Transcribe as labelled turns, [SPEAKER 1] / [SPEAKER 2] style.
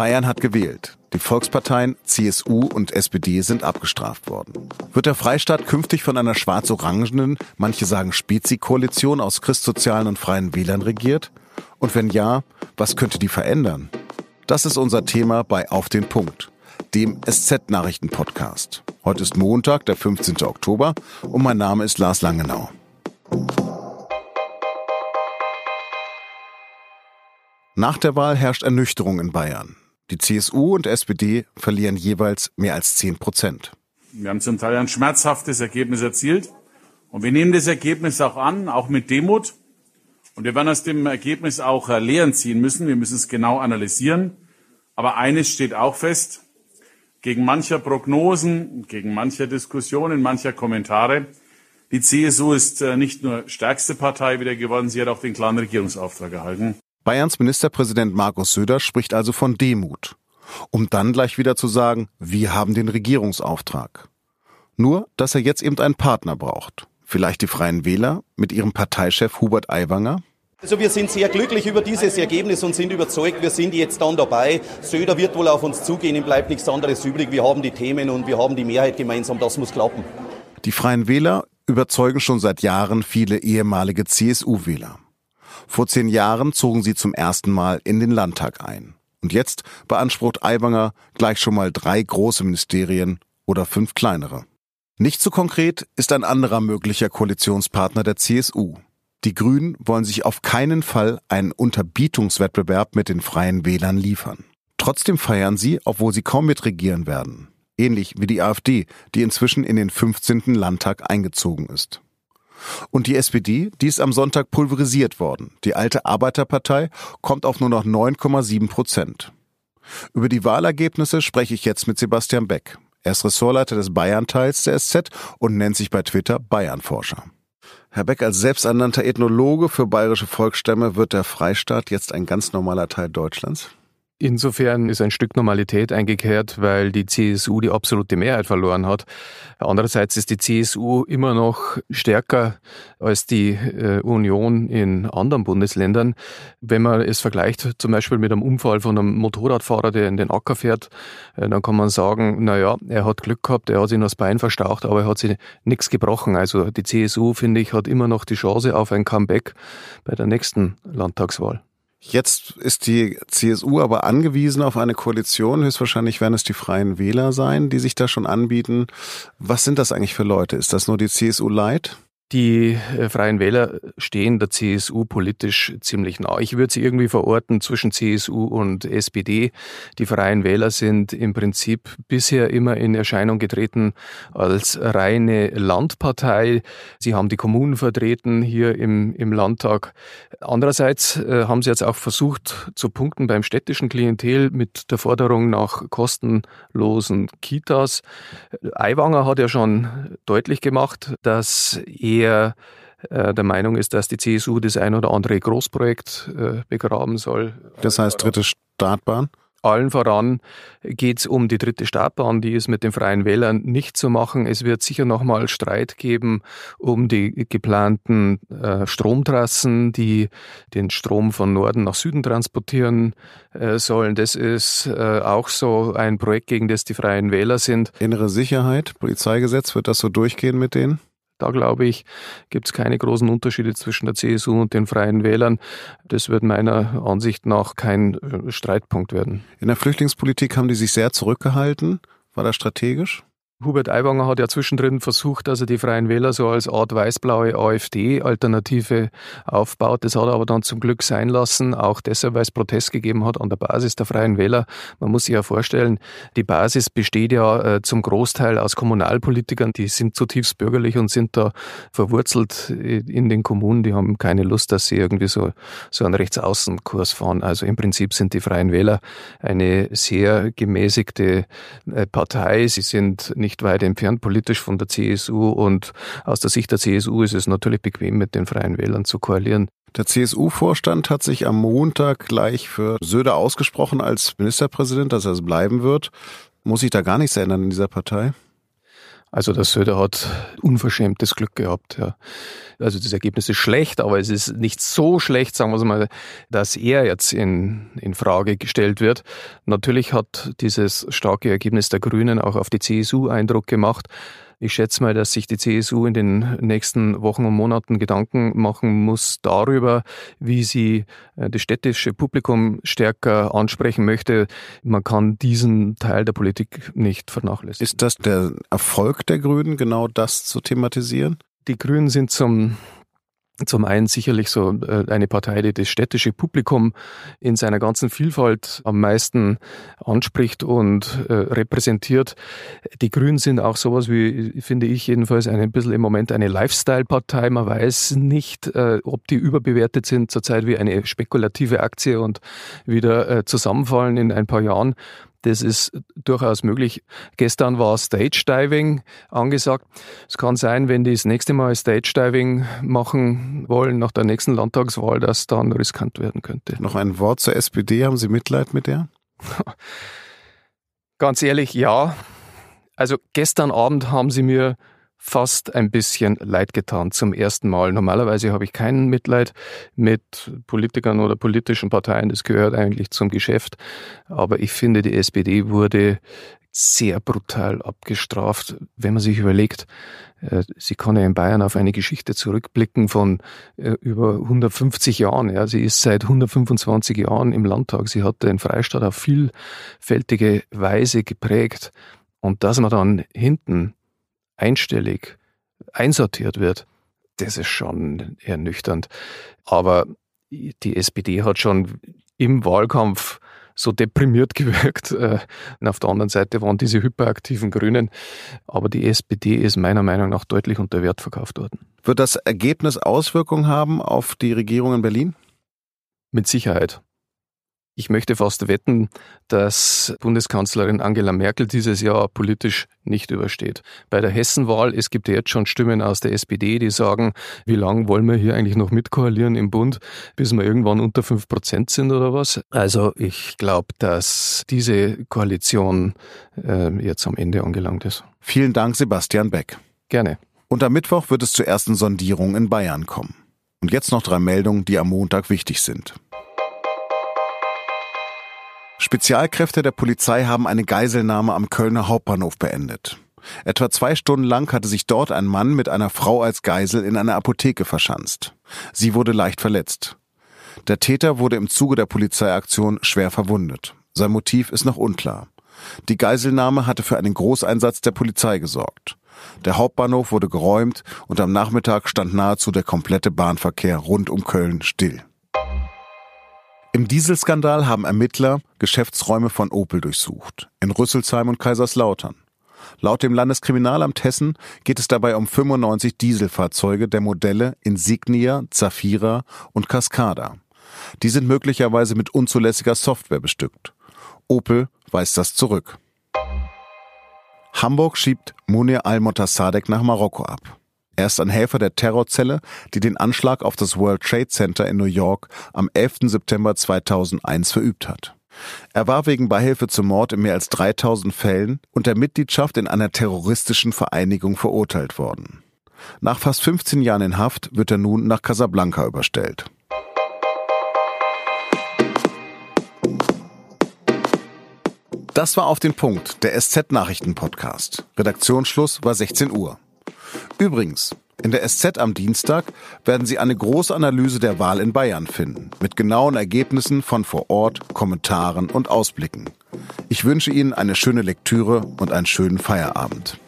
[SPEAKER 1] Bayern hat gewählt. Die Volksparteien CSU und SPD sind abgestraft worden. Wird der Freistaat künftig von einer schwarz-orangenen, manche sagen Spezi-Koalition aus christsozialen und freien Wählern regiert? Und wenn ja, was könnte die verändern? Das ist unser Thema bei Auf den Punkt, dem SZ-Nachrichten-Podcast. Heute ist Montag, der 15. Oktober und mein Name ist Lars Langenau. Nach der Wahl herrscht Ernüchterung in Bayern. Die CSU und SPD verlieren jeweils mehr als 10 Prozent.
[SPEAKER 2] Wir haben zum Teil ein schmerzhaftes Ergebnis erzielt. Und wir nehmen das Ergebnis auch an, auch mit Demut. Und wir werden aus dem Ergebnis auch äh, Lehren ziehen müssen. Wir müssen es genau analysieren. Aber eines steht auch fest. Gegen mancher Prognosen, gegen mancher Diskussionen, mancher Kommentare. Die CSU ist äh, nicht nur stärkste Partei wieder geworden, sie hat auch den klaren Regierungsauftrag erhalten.
[SPEAKER 1] Bayerns Ministerpräsident Markus Söder spricht also von Demut, um dann gleich wieder zu sagen, wir haben den Regierungsauftrag. Nur, dass er jetzt eben einen Partner braucht. Vielleicht die Freien Wähler mit ihrem Parteichef Hubert Aiwanger?
[SPEAKER 3] Also wir sind sehr glücklich über dieses Ergebnis und sind überzeugt, wir sind jetzt dann dabei. Söder wird wohl auf uns zugehen, ihm bleibt nichts anderes übrig. Wir haben die Themen und wir haben die Mehrheit gemeinsam, das muss klappen.
[SPEAKER 1] Die Freien Wähler überzeugen schon seit Jahren viele ehemalige CSU-Wähler. Vor zehn Jahren zogen sie zum ersten Mal in den Landtag ein. Und jetzt beansprucht Aiwanger gleich schon mal drei große Ministerien oder fünf kleinere. Nicht so konkret ist ein anderer möglicher Koalitionspartner der CSU. Die Grünen wollen sich auf keinen Fall einen Unterbietungswettbewerb mit den freien Wählern liefern. Trotzdem feiern sie, obwohl sie kaum mitregieren werden. Ähnlich wie die AfD, die inzwischen in den 15. Landtag eingezogen ist. Und die SPD, die ist am Sonntag pulverisiert worden. Die alte Arbeiterpartei kommt auf nur noch 9,7 Prozent. Über die Wahlergebnisse spreche ich jetzt mit Sebastian Beck. Er ist Ressortleiter des Bayern-Teils der SZ und nennt sich bei Twitter Bayernforscher. Herr Beck, als selbsternannter Ethnologe für bayerische Volksstämme wird der Freistaat jetzt ein ganz normaler Teil Deutschlands?
[SPEAKER 4] Insofern ist ein Stück Normalität eingekehrt, weil die CSU die absolute Mehrheit verloren hat. Andererseits ist die CSU immer noch stärker als die äh, Union in anderen Bundesländern. Wenn man es vergleicht, zum Beispiel mit einem Unfall von einem Motorradfahrer, der in den Acker fährt, äh, dann kann man sagen, na ja, er hat Glück gehabt, er hat sich nur das Bein verstaucht, aber er hat sich nichts gebrochen. Also die CSU, finde ich, hat immer noch die Chance auf ein Comeback bei der nächsten Landtagswahl.
[SPEAKER 1] Jetzt ist die CSU aber angewiesen auf eine Koalition. Höchstwahrscheinlich werden es die Freien Wähler sein, die sich da schon anbieten. Was sind das eigentlich für Leute? Ist das nur die CSU Light?
[SPEAKER 4] Die äh, Freien Wähler stehen der CSU politisch ziemlich nah. Ich würde sie irgendwie verorten zwischen CSU und SPD. Die Freien Wähler sind im Prinzip bisher immer in Erscheinung getreten als reine Landpartei. Sie haben die Kommunen vertreten hier im, im Landtag. Andererseits äh, haben sie jetzt auch versucht zu punkten beim städtischen Klientel mit der Forderung nach kostenlosen Kitas. Aiwanger hat ja schon deutlich gemacht, dass er eher äh, der Meinung ist, dass die CSU das ein oder andere Großprojekt äh, begraben soll.
[SPEAKER 1] Das heißt dritte Startbahn?
[SPEAKER 4] Allen voran geht es um die dritte Startbahn, die ist mit den Freien Wählern nicht zu machen. Es wird sicher nochmal Streit geben um die geplanten äh, Stromtrassen, die den Strom von Norden nach Süden transportieren äh, sollen. Das ist äh, auch so ein Projekt, gegen das die Freien Wähler sind.
[SPEAKER 1] Innere Sicherheit, Polizeigesetz, wird das so durchgehen mit denen?
[SPEAKER 4] Da glaube ich, gibt es keine großen Unterschiede zwischen der CSU und den Freien Wählern. Das wird meiner Ansicht nach kein äh, Streitpunkt werden.
[SPEAKER 1] In der Flüchtlingspolitik haben die sich sehr zurückgehalten. War das strategisch?
[SPEAKER 4] Hubert Aiwanger hat ja zwischendrin versucht, dass er die Freien Wähler so als Art weißblaue AfD-Alternative aufbaut. Das hat er aber dann zum Glück sein lassen, auch deshalb, weil es Protest gegeben hat an der Basis der Freien Wähler. Man muss sich ja vorstellen, die Basis besteht ja äh, zum Großteil aus Kommunalpolitikern, die sind zutiefst bürgerlich und sind da verwurzelt in den Kommunen. Die haben keine Lust, dass sie irgendwie so, so einen Rechtsaußenkurs fahren. Also im Prinzip sind die Freien Wähler eine sehr gemäßigte äh, Partei. Sie sind nicht weit entfernt politisch von der CSU und aus der Sicht der CSU ist es natürlich bequem, mit den Freien Wählern zu koalieren.
[SPEAKER 1] Der CSU-Vorstand hat sich am Montag gleich für Söder ausgesprochen als Ministerpräsident, dass er es bleiben wird. Muss sich da gar nichts ändern in dieser Partei?
[SPEAKER 4] Also der Söder hat unverschämtes Glück gehabt. Ja. Also das Ergebnis ist schlecht, aber es ist nicht so schlecht, sagen wir mal, dass er jetzt in, in Frage gestellt wird. Natürlich hat dieses starke Ergebnis der Grünen auch auf die CSU Eindruck gemacht. Ich schätze mal, dass sich die CSU in den nächsten Wochen und Monaten Gedanken machen muss darüber, wie sie äh, das städtische Publikum stärker ansprechen möchte. Man kann diesen Teil der Politik nicht vernachlässigen.
[SPEAKER 1] Ist das der Erfolg der Grünen, genau das zu thematisieren?
[SPEAKER 4] Die Grünen sind zum zum einen sicherlich so äh, eine Partei, die das städtische Publikum in seiner ganzen Vielfalt am meisten anspricht und äh, repräsentiert. Die Grünen sind auch sowas wie, finde ich jedenfalls, ein bisschen im Moment eine Lifestyle-Partei. Man weiß nicht, äh, ob die überbewertet sind zurzeit wie eine spekulative Aktie und wieder zusammenfallen in ein paar Jahren. Das ist durchaus möglich. Gestern war Stage Diving angesagt. Es kann sein, wenn die das nächste Mal Stage Diving machen wollen nach der nächsten Landtagswahl, dass dann riskant werden könnte.
[SPEAKER 1] Noch ein Wort zur SPD. Haben Sie Mitleid mit der?
[SPEAKER 4] Ganz ehrlich, ja. Also gestern Abend haben sie mir fast ein bisschen leid getan zum ersten Mal. Normalerweise habe ich kein Mitleid mit Politikern oder politischen Parteien, das gehört eigentlich zum Geschäft. Aber ich finde, die SPD wurde sehr brutal abgestraft, wenn man sich überlegt, äh, sie kann ja in Bayern auf eine Geschichte zurückblicken von äh, über 150 Jahren. Ja, sie ist seit 125 Jahren im Landtag. Sie hat den Freistaat auf vielfältige Weise geprägt. Und dass man dann hinten einstellig einsortiert wird, das ist schon ernüchternd. Aber die SPD hat schon im Wahlkampf so deprimiert gewirkt. Äh, und auf der anderen Seite waren diese hyperaktiven Grünen. Aber die SPD ist meiner Meinung nach deutlich unter Wert verkauft worden.
[SPEAKER 1] Wird das Ergebnis Auswirkungen haben auf die Regierung in Berlin?
[SPEAKER 4] Mit Sicherheit. Ich möchte fast wetten, dass Bundeskanzlerin Angela Merkel dieses Jahr politisch nicht übersteht. Bei der Hessenwahl, es gibt ja jetzt schon Stimmen aus der SPD, die sagen, wie lange wollen wir hier eigentlich noch mitkoalieren im Bund, bis wir irgendwann unter fünf Prozent sind oder was? Also ich glaube, dass diese Koalition äh, jetzt am Ende angelangt ist.
[SPEAKER 1] Vielen Dank, Sebastian Beck.
[SPEAKER 4] Gerne.
[SPEAKER 1] Und am Mittwoch wird es zur ersten Sondierung in Bayern kommen. Und jetzt noch drei Meldungen, die am Montag wichtig sind. Spezialkräfte der Polizei haben eine Geiselnahme am Kölner Hauptbahnhof beendet. Etwa zwei Stunden lang hatte sich dort ein Mann mit einer Frau als Geisel in einer Apotheke verschanzt. Sie wurde leicht verletzt. Der Täter wurde im Zuge der Polizeiaktion schwer verwundet. Sein Motiv ist noch unklar. Die Geiselnahme hatte für einen Großeinsatz der Polizei gesorgt. Der Hauptbahnhof wurde geräumt und am Nachmittag stand nahezu der komplette Bahnverkehr rund um Köln still. Im Dieselskandal haben Ermittler Geschäftsräume von Opel durchsucht, in Rüsselsheim und Kaiserslautern. Laut dem Landeskriminalamt Hessen geht es dabei um 95 Dieselfahrzeuge der Modelle Insignia, Zafira und Cascada. Die sind möglicherweise mit unzulässiger Software bestückt. Opel weist das zurück. Hamburg schiebt Munir al-Motassadek nach Marokko ab. Er ist ein Helfer der Terrorzelle, die den Anschlag auf das World Trade Center in New York am 11. September 2001 verübt hat. Er war wegen Beihilfe zum Mord in mehr als 3000 Fällen und der Mitgliedschaft in einer terroristischen Vereinigung verurteilt worden. Nach fast 15 Jahren in Haft wird er nun nach Casablanca überstellt. Das war auf den Punkt, der SZ-Nachrichten-Podcast. Redaktionsschluss war 16 Uhr. Übrigens, in der SZ am Dienstag werden Sie eine große Analyse der Wahl in Bayern finden, mit genauen Ergebnissen von vor Ort, Kommentaren und Ausblicken. Ich wünsche Ihnen eine schöne Lektüre und einen schönen Feierabend.